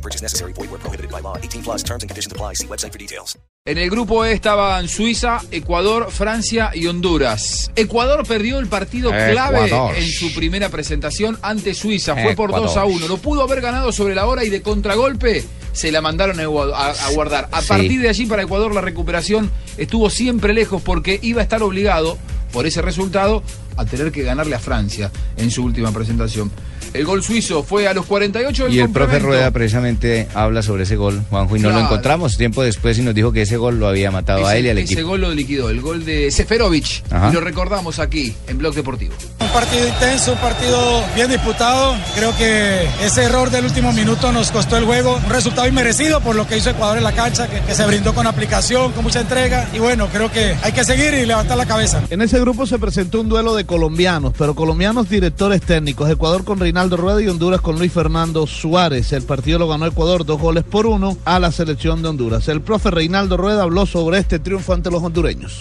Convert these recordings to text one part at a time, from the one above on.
No purchase necessary. Void where prohibited by law. 18 plus terms and conditions apply. See website for details. En el grupo E estaban Suiza, Ecuador, Francia y Honduras. Ecuador perdió el partido clave Ecuador. en su primera presentación ante Suiza. Fue por Ecuador. 2 a 1. Lo pudo haber ganado sobre la hora y de contragolpe se la mandaron a, Egua- a- a guardar. A Sí. partir de allí para Ecuador la recuperación estuvo siempre lejos porque iba a estar obligado por ese resultado a tener que ganarle a Francia en su última presentación. El gol suizo fue a los 48 del Y el profe. Rueda precisamente habla sobre ese gol, Juanjo, y no lo encontramos tiempo después y nos dijo que ese gol lo había matado a Ese- él y al ese equipo. gol lo liquidó, el gol de Seferovic. Ajá. Y lo recordamos aquí en Blog Deportivo. Un partido intenso, un partido bien disputado. Creo que ese error del último minuto nos costó el juego. Un resultado inmerecido por lo que hizo Ecuador en la cancha, que, que se brindó con aplicación, con mucha entrega. Y bueno, creo que hay que seguir y levantar la cabeza. En ese grupo se presentó un duelo de colombianos, pero colombianos directores técnicos. Ecuador con Reinaldo Rueda y Honduras con Luis Fernando Suárez. El partido lo ganó Ecuador dos goles por uno a la selección de Honduras. El profe Reinaldo Rueda habló sobre este triunfo ante los hondureños.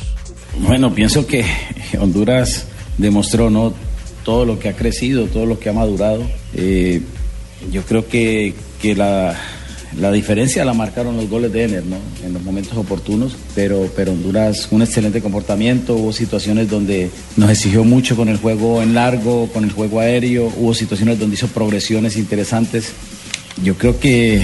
Bueno, pienso que Honduras demostró no todo lo que ha crecido, todo lo que ha madurado. Eh, yo creo que, que la, la diferencia la marcaron los goles de Ener, ¿no? En los momentos oportunos, pero, pero Honduras un excelente comportamiento, hubo situaciones donde nos exigió mucho con el juego en largo, con el juego aéreo, hubo situaciones donde hizo progresiones interesantes. Yo creo que,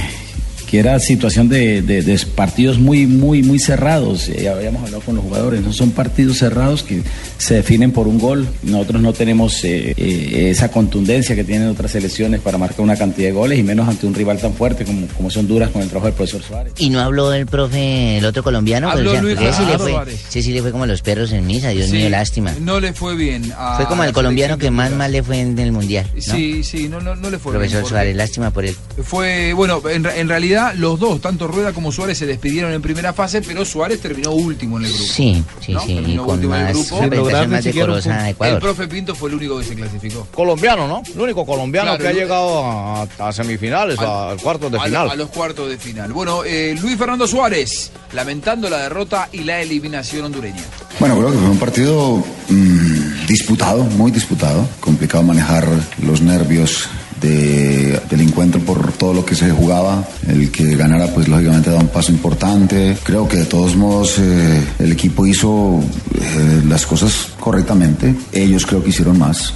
que era situación de, de- de partidos muy, muy, muy cerrados. Ya habíamos hablado con los jugadores, no son partidos cerrados que se definen por un gol. Nosotros no tenemos eh, eh, esa contundencia que tienen otras selecciones para marcar una cantidad de goles y menos ante un rival tan fuerte como, como es Honduras con el trabajo del profesor Suárez. Y no habló el profe, el otro colombiano, Habló Pues, o sea, Luis porque ese, le Fernando fue, Suárez. ese sí le fue como los perros en misa, Dios Sí, mío, lástima. No le fue bien. a Fue como el colombiano que más mal le fue en el mundial. ¿no? Sí, sí, no, no, no le fue bien. Profesor Suárez, lástima por él. Fue, bueno, en realidad los dos, tanto Rueda como Suárez, se despidieron en primera fase, pero Suárez terminó último en el grupo. Sí, sí, ¿no? sí, Terminó con último en el grupo. Más decorosa El profe Pinto fue el único que se clasificó. Colombiano, ¿no? El único colombiano Claro, que ha llegado a, a semifinales, Al- a cuartos de a, final. a los cuartos de final. Bueno, eh, Luis Fernando Suárez, lamentando la derrota y la eliminación hondureña. Bueno, creo que fue un partido mm, disputado, muy disputado. Complicado manejar los nervios de- del encuentro por todo lo que se jugaba. El que ganara, pues lógicamente da un paso importante. Creo que de todos modos eh, el equipo hizo eh, las cosas correctamente. Ellos creo que hicieron más.